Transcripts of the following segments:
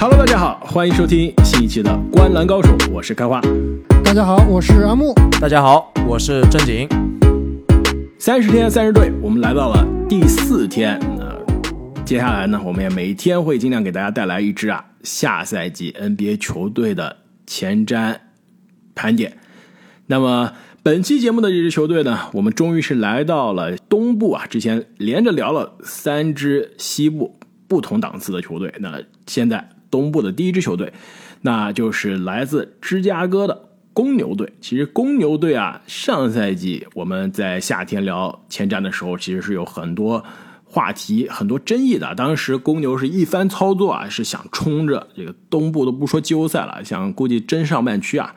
Hello，大家好，欢迎收听新一期的《观篮高手》，我是开花。大家好，我是阿木。大家好，我是正经。三十天三十队，我们来到了第四天。呃，接下来呢，我们也每天会尽量给大家带来一支啊下赛季 NBA 球队的前瞻盘点。那么本期节目的这支球队呢，我们终于是来到了东部啊。之前连着聊了三支西部不同档次的球队，那现在东部的第一支球队，那就是来自芝加哥的公牛队。其实公牛队啊，上赛季我们在夏天聊前瞻的时候，其实是有很多话题、很多争议的。当时公牛是一番操作啊，是想冲着这个东部都不说季后赛了，想估计争上半区啊。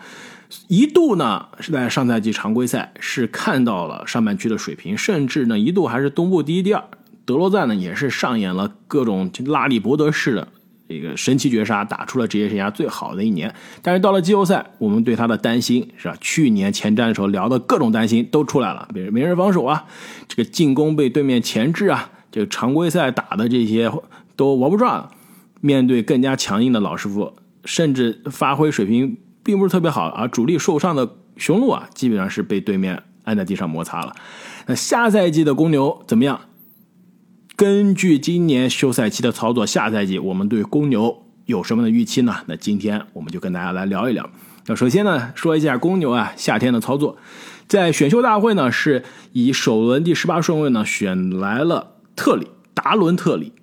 一度呢是在上赛季常规赛是看到了上半区的水平，甚至呢一度还是东部第一、第二。德罗赞呢也是上演了各种拉里伯德式的这个神奇绝杀，打出了职业生涯最好的一年。但是到了季后赛，我们对他的担心是吧？去年前瞻的时候聊的各种担心都出来了，比如没人防守啊，这个进攻被对面钳制啊，这个常规赛打的这些都玩不转。面对更加强硬的老师傅，甚至发挥水平。并不是特别好啊，主力受伤的雄鹿啊，基本上是被对面按在地上摩擦了。那下赛季的公牛怎么样？根据今年休赛期的操作，下赛季我们对公牛有什么的预期呢？那今天我们就跟大家来聊一聊。那首先呢，说一下公牛啊夏天的操作，在选秀大会呢是以首轮第十八顺位呢选来了特里达伦特里。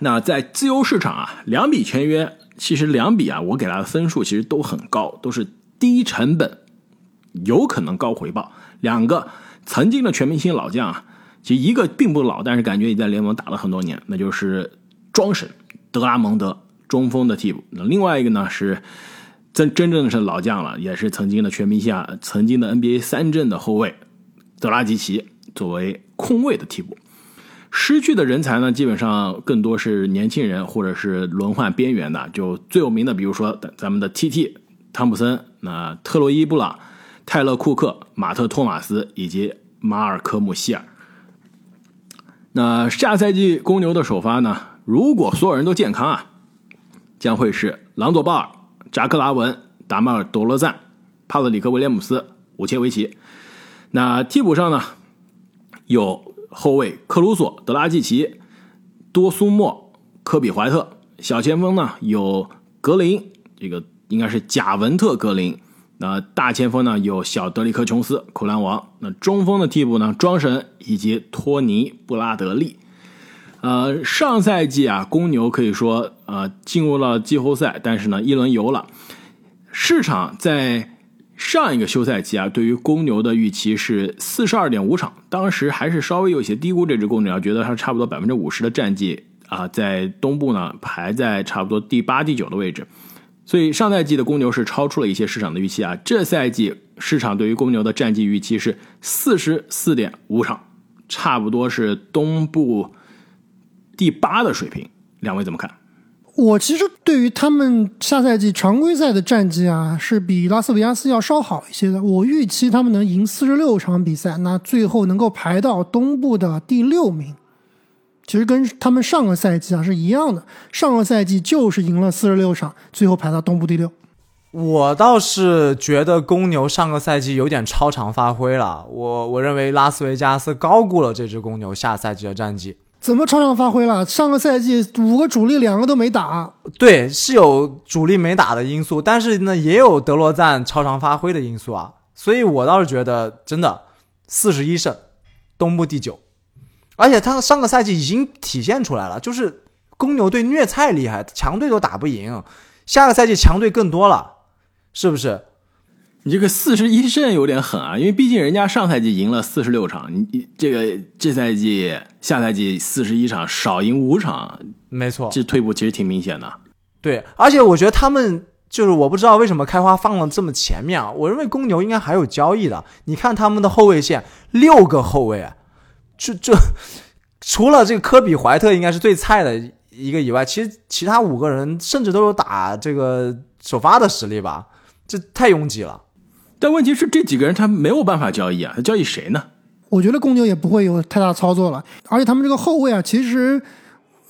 那在自由市场啊，两笔签约。其实两笔啊，我给他的分数其实都很高，都是低成本，有可能高回报。两个曾经的全明星老将啊，其实一个并不老，但是感觉也在联盟打了很多年，那就是庄神德拉蒙德中锋的替补。那另外一个呢是真真正的是老将了，也是曾经的全明星，曾经的 NBA 三阵的后卫德拉吉奇作为空位的替补。失去的人才呢，基本上更多是年轻人或者是轮换边缘的。就最有名的，比如说咱们的 T.T. 汤普森、那特洛伊布朗、泰勒库克、马特托马斯以及马尔科姆希尔。那下赛季公牛的首发呢？如果所有人都健康啊，将会是朗佐鲍尔、扎克拉文、达马尔多罗赞、帕特里克威廉姆斯、武切维奇。那替补上呢，有。后卫克鲁索、德拉季奇、多苏莫、科比怀特，小前锋呢有格林，这个应该是贾文特格林。那大前锋呢有小德里克琼斯、扣篮王。那中锋的替补呢，庄神以及托尼布拉德利。呃，上赛季啊，公牛可以说呃进入了季后赛，但是呢一轮游了，市场在。上一个休赛期啊，对于公牛的预期是四十二点五场，当时还是稍微有些低估这支公牛，觉得它差不多百分之五十的战绩啊，在东部呢排在差不多第八、第九的位置，所以上赛季的公牛是超出了一些市场的预期啊。这赛季市场对于公牛的战绩预期是四十四点五场，差不多是东部第八的水平，两位怎么看？我其实对于他们下赛季常规赛的战绩啊，是比拉斯维加斯要稍好一些的。我预期他们能赢四十六场比赛，那最后能够排到东部的第六名。其实跟他们上个赛季啊是一样的，上个赛季就是赢了四十六场，最后排到东部第六。我倒是觉得公牛上个赛季有点超常发挥了，我我认为拉斯维加斯高估了这支公牛下赛季的战绩。怎么超常发挥了？上个赛季五个主力两个都没打，对，是有主力没打的因素，但是呢也有德罗赞超常发挥的因素啊。所以我倒是觉得真的四十一胜，东部第九，而且他上个赛季已经体现出来了，就是公牛队虐菜厉害，强队都打不赢，下个赛季强队更多了，是不是？你这个四十一胜有点狠啊，因为毕竟人家上赛季赢了四十六场，你这个这赛季下赛季四十一场少赢五场，没错，这退步其实挺明显的。对，而且我觉得他们就是我不知道为什么开花放了这么前面啊，我认为公牛应该还有交易的。你看他们的后卫线六个后卫，就就除了这个科比怀特应该是最菜的一个以外，其实其他五个人甚至都有打这个首发的实力吧，这太拥挤了。但问题是，这几个人他没有办法交易啊，他交易谁呢？我觉得公牛也不会有太大操作了，而且他们这个后卫啊，其实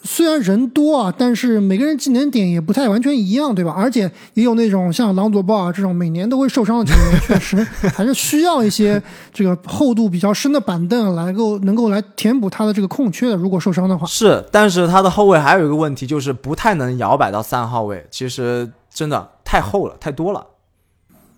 虽然人多啊，但是每个人技能点也不太完全一样，对吧？而且也有那种像朗佐鲍尔这种每年都会受伤的球员，确实还是需要一些这个厚度比较深的板凳来够能够来填补他的这个空缺的。如果受伤的话，是，但是他的后卫还有一个问题，就是不太能摇摆到三号位，其实真的太厚了，太多了。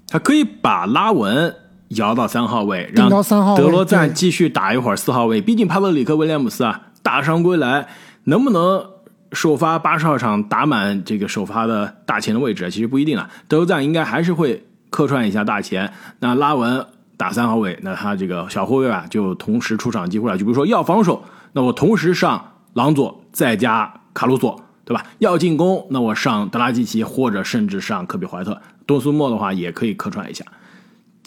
他可以把拉文摇到三号位，顶让到三号德罗赞继续打一会儿四号位。毕竟帕特里克威廉姆斯啊，大伤归来，能不能首发八十二场打满这个首发的大前的位置？其实不一定啊。德罗赞应该还是会客串一下大前。那拉文打三号位，那他这个小后卫啊，就同时出场机会了。就比如说要防守，那我同时上朗佐再加卡鲁索，对吧？要进攻，那我上德拉季奇或者甚至上科比怀特。多苏莫的话也可以客串一下。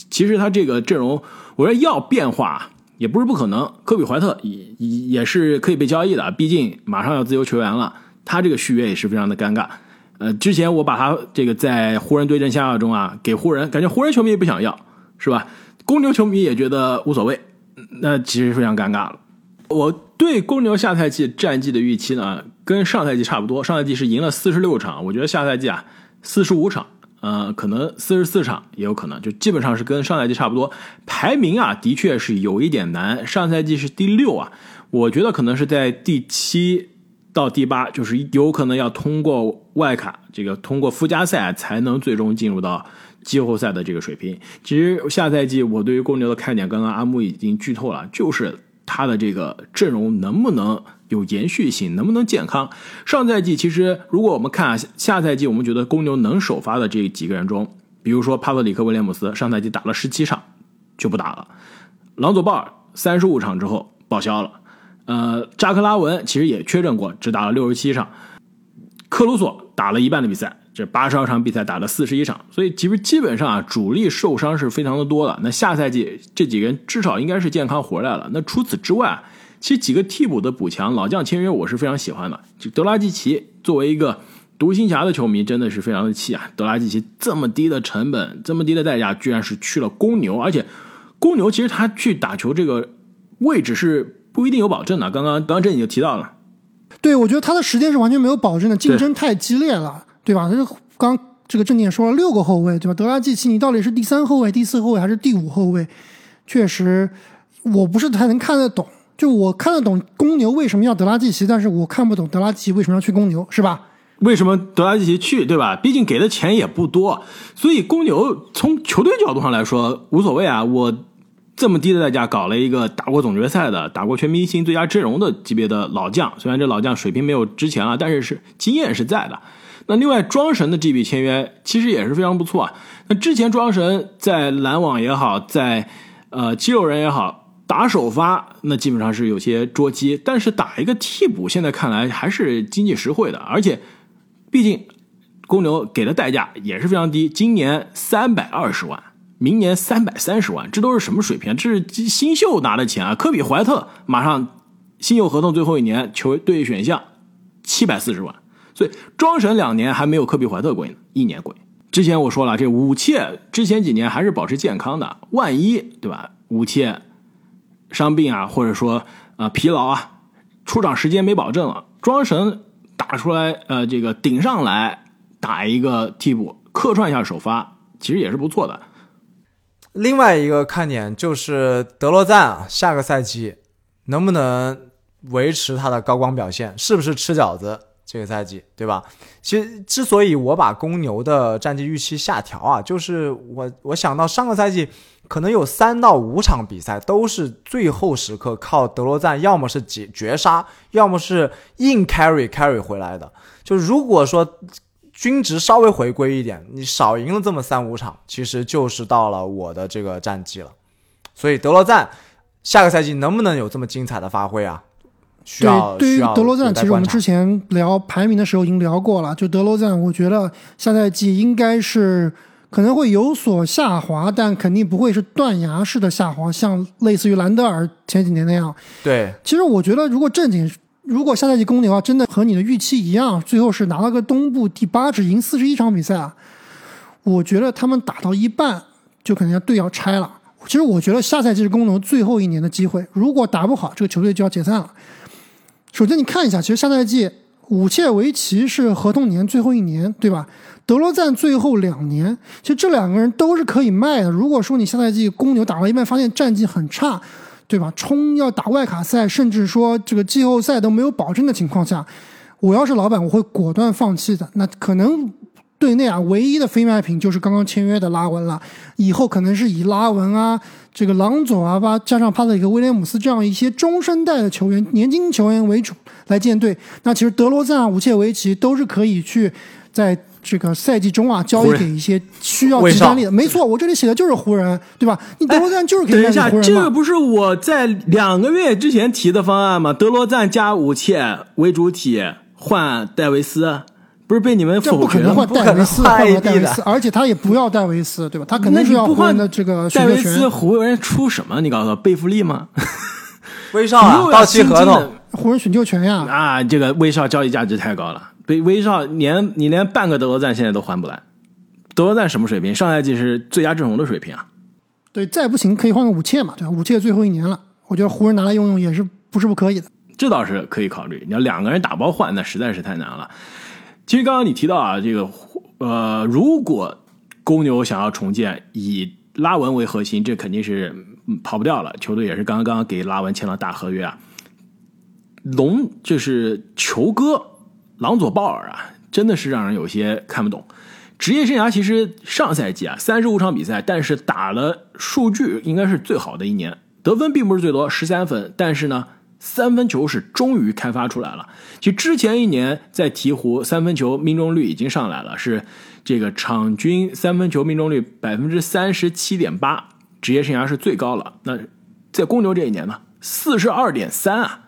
其实他这个阵容，我觉得要变化也不是不可能。科比怀特也也是可以被交易的，毕竟马上要自由球员了，他这个续约也是非常的尴尬。呃，之前我把他这个在湖人对阵下亚中啊，给湖人，感觉湖人球迷也不想要，是吧？公牛球迷也觉得无所谓，那其实非常尴尬了。我对公牛下赛季战绩的预期呢，跟上赛季差不多。上赛季是赢了四十六场，我觉得下赛季啊四十五场。呃，可能四十四场也有可能，就基本上是跟上赛季差不多。排名啊，的确是有一点难。上赛季是第六啊，我觉得可能是在第七到第八，就是有可能要通过外卡，这个通过附加赛才能最终进入到季后赛的这个水平。其实下赛季我对于公牛的看点，刚刚阿木已经剧透了，就是他的这个阵容能不能。有延续性，能不能健康？上赛季其实，如果我们看下赛季，我们觉得公牛能首发的这几个人中，比如说帕特里克威廉姆斯，上赛季打了十七场就不打了；朗佐鲍尔三十五场之后报销了；呃，扎克拉文其实也确诊过，只打了六十七场；克鲁索打了一半的比赛，这八十二场比赛打了四十一场，所以其实基本上啊，主力受伤是非常的多的。那下赛季这几个人至少应该是健康回来了。那除此之外，其实几个替补的补强，老将签约我是非常喜欢的。就德拉季奇作为一个独行侠的球迷，真的是非常的气啊！德拉季奇这么低的成本，这么低的代价，居然是去了公牛，而且公牛其实他去打球这个位置是不一定有保证的。刚刚刚刚这你就提到了，对我觉得他的时间是完全没有保证的，竞争太激烈了，对吧？这刚这个正点说了六个后卫，对吧？德拉季奇你到底是第三后卫、第四后卫还是第五后卫？确实，我不是太能看得懂。就我看得懂公牛为什么要德拉季奇，但是我看不懂德拉季奇为什么要去公牛，是吧？为什么德拉季奇去，对吧？毕竟给的钱也不多，所以公牛从球队角度上来说无所谓啊。我这么低的代价搞了一个打过总决赛的、打过全明星最佳阵容的级别的老将，虽然这老将水平没有之前了，但是是经验是在的。那另外庄神的这笔签约其实也是非常不错啊。那之前庄神在篮网也好，在呃肌肉人也好。打首发那基本上是有些捉鸡，但是打一个替补，现在看来还是经济实惠的，而且毕竟公牛给的代价也是非常低，今年三百二十万，明年三百三十万，这都是什么水平？这是新秀拿的钱啊！科比怀特马上新秀合同最后一年，球队选项七百四十万，所以庄神两年还没有科比怀特贵呢，一年贵。之前我说了，这武切之前几年还是保持健康的，万一对吧？武切。伤病啊，或者说啊疲劳啊，出场时间没保证了，庄神打出来，呃，这个顶上来打一个替补，客串一下首发，其实也是不错的。另外一个看点就是德罗赞啊，下个赛季能不能维持他的高光表现，是不是吃饺子？这个赛季对吧？其实之所以我把公牛的战绩预期下调啊，就是我我想到上个赛季。可能有三到五场比赛都是最后时刻靠德罗赞，要么是绝绝杀，要么是硬 carry carry 回来的。就如果说均值稍微回归一点，你少赢了这么三五场，其实就是到了我的这个战绩了。所以德罗赞下个赛季能不能有这么精彩的发挥啊？需要对，对于德罗赞，其实我们之前聊排名的时候已经聊过了。就德罗赞，我觉得下赛季应该是。可能会有所下滑，但肯定不会是断崖式的下滑，像类似于兰德尔前几年那样。对，其实我觉得，如果正经，如果下赛季公牛啊真的和你的预期一样，最后是拿了个东部第八，只赢四十一场比赛啊，我觉得他们打到一半就可能要队要拆了。其实我觉得下赛季是公牛最后一年的机会，如果打不好，这个球队就要解散了。首先你看一下，其实下赛季武切维奇是合同年最后一年，对吧？德罗赞最后两年，其实这两个人都是可以卖的。如果说你下赛季公牛打到一半发现战绩很差，对吧？冲要打外卡赛，甚至说这个季后赛都没有保证的情况下，我要是老板，我会果断放弃的。那可能队内啊，唯一的非卖品就是刚刚签约的拉文了。以后可能是以拉文啊、这个朗佐啊吧，加上帕特里克威廉姆斯这样一些中生代的球员、年轻球员为主来建队。那其实德罗赞、啊武切维奇都是可以去在。这个赛季中啊，交易给一些需要集战力的，没错，我这里写的就是湖人，对吧？你德罗赞就是可以等一下，这个不是我在两个月之前提的方案吗？德罗赞加武切为主体换戴维斯，不是被你们这不否决换戴维斯，不可能换戴维斯，而且他也不要戴维斯，对吧？他肯定是要换的这个戴维斯。湖人出什么？你告诉我，贝弗利吗？威少啊，到期合同湖人选秀权呀，啊，这个威少交易价值太高了，被威少连你连半个德罗赞现在都还不来。德罗赞什么水平？上赛季是最佳阵容的水平啊！对，再不行可以换个武切嘛，对吧？武切最后一年了，我觉得湖人拿来用用也是不是不可以的。这倒是可以考虑。你要两个人打包换，那实在是太难了。其实刚刚你提到啊，这个呃，如果公牛想要重建，以拉文为核心，这肯定是跑不掉了。球队也是刚刚给拉文签了大合约啊。龙就是球哥朗佐鲍尔啊，真的是让人有些看不懂。职业生涯其实上赛季啊，三十五场比赛，但是打了数据应该是最好的一年，得分并不是最多，十三分，但是呢，三分球是终于开发出来了。其实之前一年在鹈鹕，三分球命中率已经上来了，是这个场均三分球命中率百分之三十七点八，职业生涯是最高了。那在公牛这一年呢，四十二点三啊，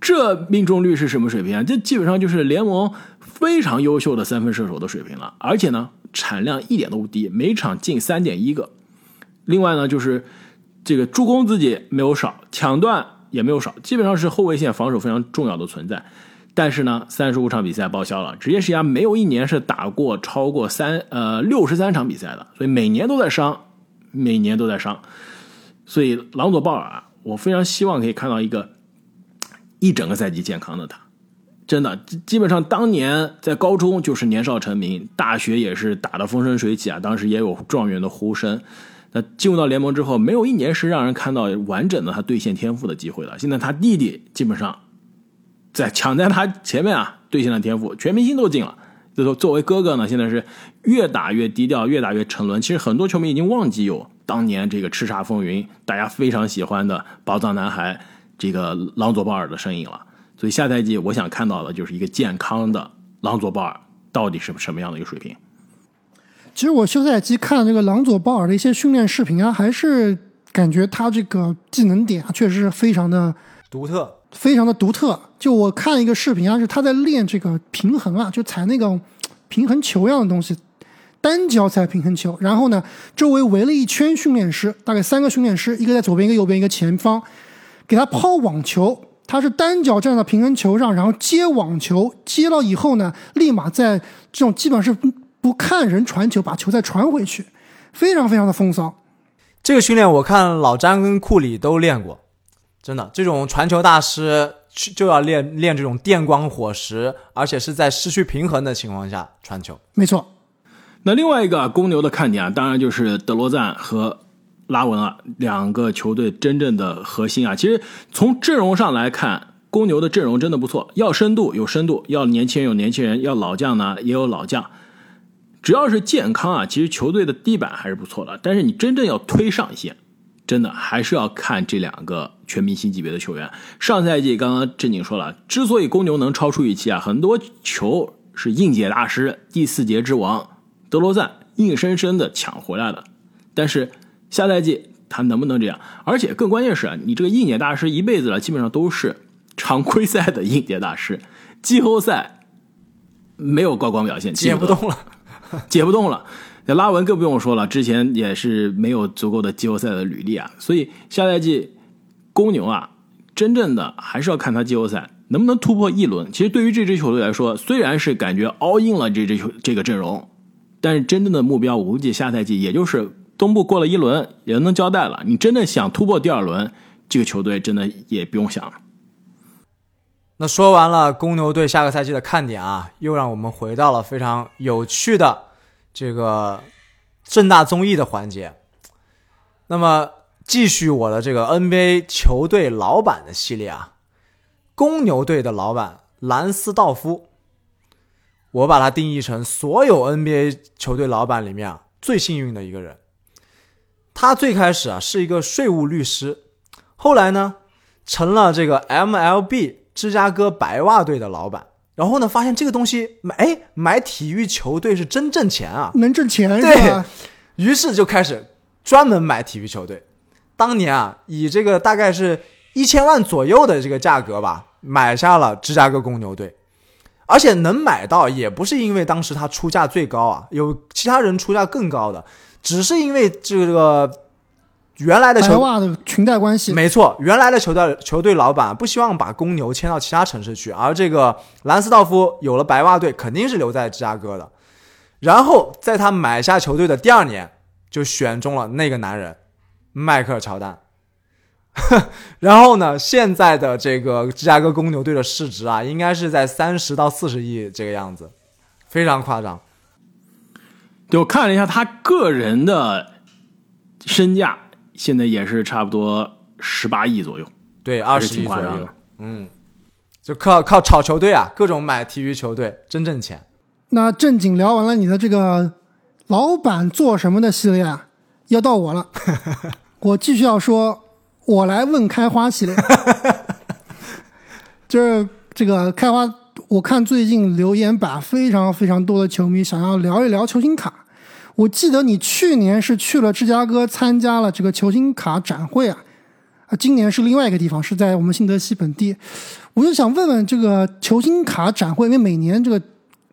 这命中率是什么水平啊？这基本上就是联盟非常优秀的三分射手的水平了，而且呢，产量一点都不低，每场进三点一个。另外呢，就是这个助攻自己没有少，抢断也没有少，基本上是后卫线防守非常重要的存在。但是呢，三十五场比赛报销了，职业生涯没有一年是打过超过三呃六十三场比赛的，所以每年都在伤，每年都在伤。所以朗佐鲍尔啊，我非常希望可以看到一个一整个赛季健康的他。真的，基本上当年在高中就是年少成名，大学也是打得风生水起啊，当时也有状元的呼声。那进入到联盟之后，没有一年是让人看到完整的他兑现天赋的机会了。现在他弟弟基本上在抢在他前面啊，兑现了天赋，全明星都进了。就说作为哥哥呢，现在是越打越低调，越打越沉沦。其实很多球迷已经忘记有当年这个叱咤风云、大家非常喜欢的宝藏男孩这个朗佐鲍尔的身影了。所以下赛季我想看到的就是一个健康的朗佐鲍尔到底是什么样的一个水平。其实我休赛期看这个朗佐鲍尔的一些训练视频啊，还是感觉他这个技能点啊，确实是非常的独特。非常的独特。就我看一个视频啊，是他在练这个平衡啊，就踩那种平衡球一样的东西，单脚踩平衡球。然后呢，周围围了一圈训练师，大概三个训练师，一个在左边，一个右边，一个前方，给他抛网球。他是单脚站到平衡球上，然后接网球，接到以后呢，立马在这种基本上是不看人传球，把球再传回去，非常非常的风骚。这个训练我看老詹跟库里都练过，真的，这种传球大师就要练练这种电光火石，而且是在失去平衡的情况下传球。没错，那另外一个公牛的看点啊，当然就是德罗赞和拉文啊，两个球队真正的核心啊。其实从阵容上来看，公牛的阵容真的不错，要深度有深度，要年轻人有年轻人，要老将呢也有老将。只要是健康啊，其实球队的地板还是不错的。但是你真正要推上一线，真的还是要看这两个全明星级别的球员。上赛季刚刚正经说了，之所以公牛能超出预期啊，很多球是应届大师、第四节之王德罗赞硬生生的抢回来的。但是下赛季他能不能这样？而且更关键是啊，你这个应届大师一辈子了，基本上都是常规赛的应届大师，季后赛没有高光表现，接不动了。解不动了。那拉文更不用说了，之前也是没有足够的季后赛的履历啊，所以下赛季公牛啊，真正的还是要看他季后赛能不能突破一轮。其实对于这支球队来说，虽然是感觉 all in 了这支球这个阵容，但是真正的目标，我估计下赛季也就是东部过了一轮也能交代了。你真的想突破第二轮，这个球队真的也不用想了。那说完了公牛队下个赛季的看点啊，又让我们回到了非常有趣的这个正大综艺的环节。那么继续我的这个 NBA 球队老板的系列啊，公牛队的老板兰斯道夫，我把他定义成所有 NBA 球队老板里面最幸运的一个人。他最开始啊是一个税务律师，后来呢成了这个 MLB。芝加哥白袜队的老板，然后呢，发现这个东西买，哎，买体育球队是真挣钱啊，能挣钱是吧？于是就开始专门买体育球队。当年啊，以这个大概是一千万左右的这个价格吧，买下了芝加哥公牛队。而且能买到，也不是因为当时他出价最高啊，有其他人出价更高的，只是因为这个。原来的球袜的裙带关系，没错。原来的球队球队老板不希望把公牛迁到其他城市去，而这个兰斯道夫有了白袜队，肯定是留在芝加哥的。然后在他买下球队的第二年，就选中了那个男人，迈克尔乔丹。然后呢，现在的这个芝加哥公牛队的市值啊，应该是在三十到四十亿这个样子，非常夸张。对我看了一下他个人的身价。现在也是差不多十八亿左右，对，二十亿左右。嗯，就靠靠炒球队啊，各种买体育球队，真挣钱。那正经聊完了你的这个老板做什么的系列啊，要到我了。我继续要说，我来问开花系列。就是这个开花，我看最近留言板非常非常多的球迷想要聊一聊球星卡。我记得你去年是去了芝加哥参加了这个球星卡展会啊，啊，今年是另外一个地方，是在我们新泽西本地。我就想问问这个球星卡展会，因为每年这个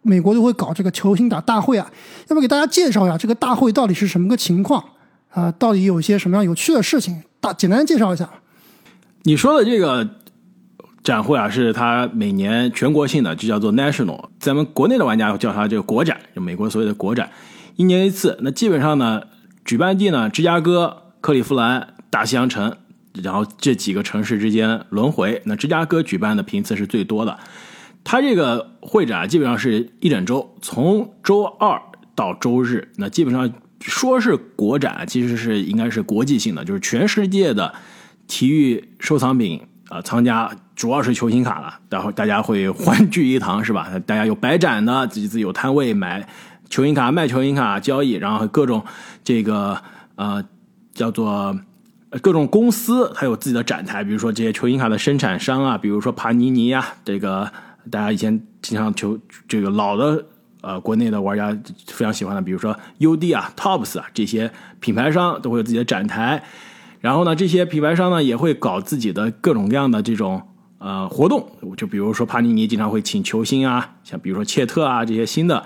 美国都会搞这个球星卡大会啊，要不给大家介绍一下这个大会到底是什么个情况啊？到底有一些什么样有趣的事情？大简单介绍一下。你说的这个展会啊，是它每年全国性的，就叫做 National，咱们国内的玩家叫它这个国展，就美国所谓的国展。一年一次，那基本上呢，举办地呢，芝加哥、克利夫兰、大西洋城，然后这几个城市之间轮回。那芝加哥举办的频次是最多的。它这个会展基本上是一整周，从周二到周日。那基本上说是国展，其实是应该是国际性的，就是全世界的体育收藏品啊，藏家主要是球星卡了，然后大家会欢聚一堂，是吧？大家有摆展的，自己自己有摊位买。球星卡卖球星卡交易，然后各种这个呃叫做各种公司，还有自己的展台，比如说这些球星卡的生产商啊，比如说帕尼尼啊，这个大家以前经常球这个老的呃国内的玩家非常喜欢的，比如说 UD 啊、Tops 啊这些品牌商都会有自己的展台，然后呢，这些品牌商呢也会搞自己的各种各样的这种呃活动，就比如说帕尼尼经常会请球星啊，像比如说切特啊这些新的。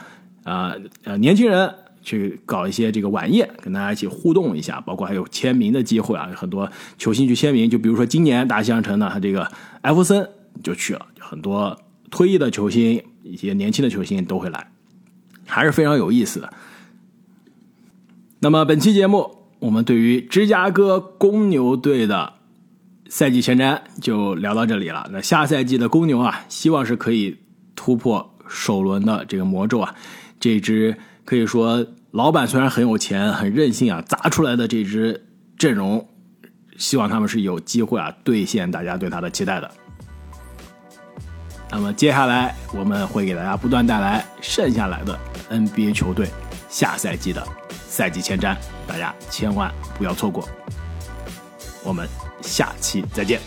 啊呃，年轻人去搞一些这个晚宴，跟大家一起互动一下，包括还有签名的机会啊，很多球星去签名。就比如说今年大西洋城呢，他这个艾弗森就去了，很多退役的球星、一些年轻的球星都会来，还是非常有意思的。那么本期节目，我们对于芝加哥公牛队的赛季前瞻就聊到这里了。那下赛季的公牛啊，希望是可以突破首轮的这个魔咒啊。这支可以说，老板虽然很有钱、很任性啊，砸出来的这支阵容，希望他们是有机会啊兑现大家对他的期待的。那么接下来我们会给大家不断带来剩下来的 NBA 球队下赛季的赛季前瞻，大家千万不要错过。我们下期再见，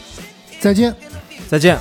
再见，再见。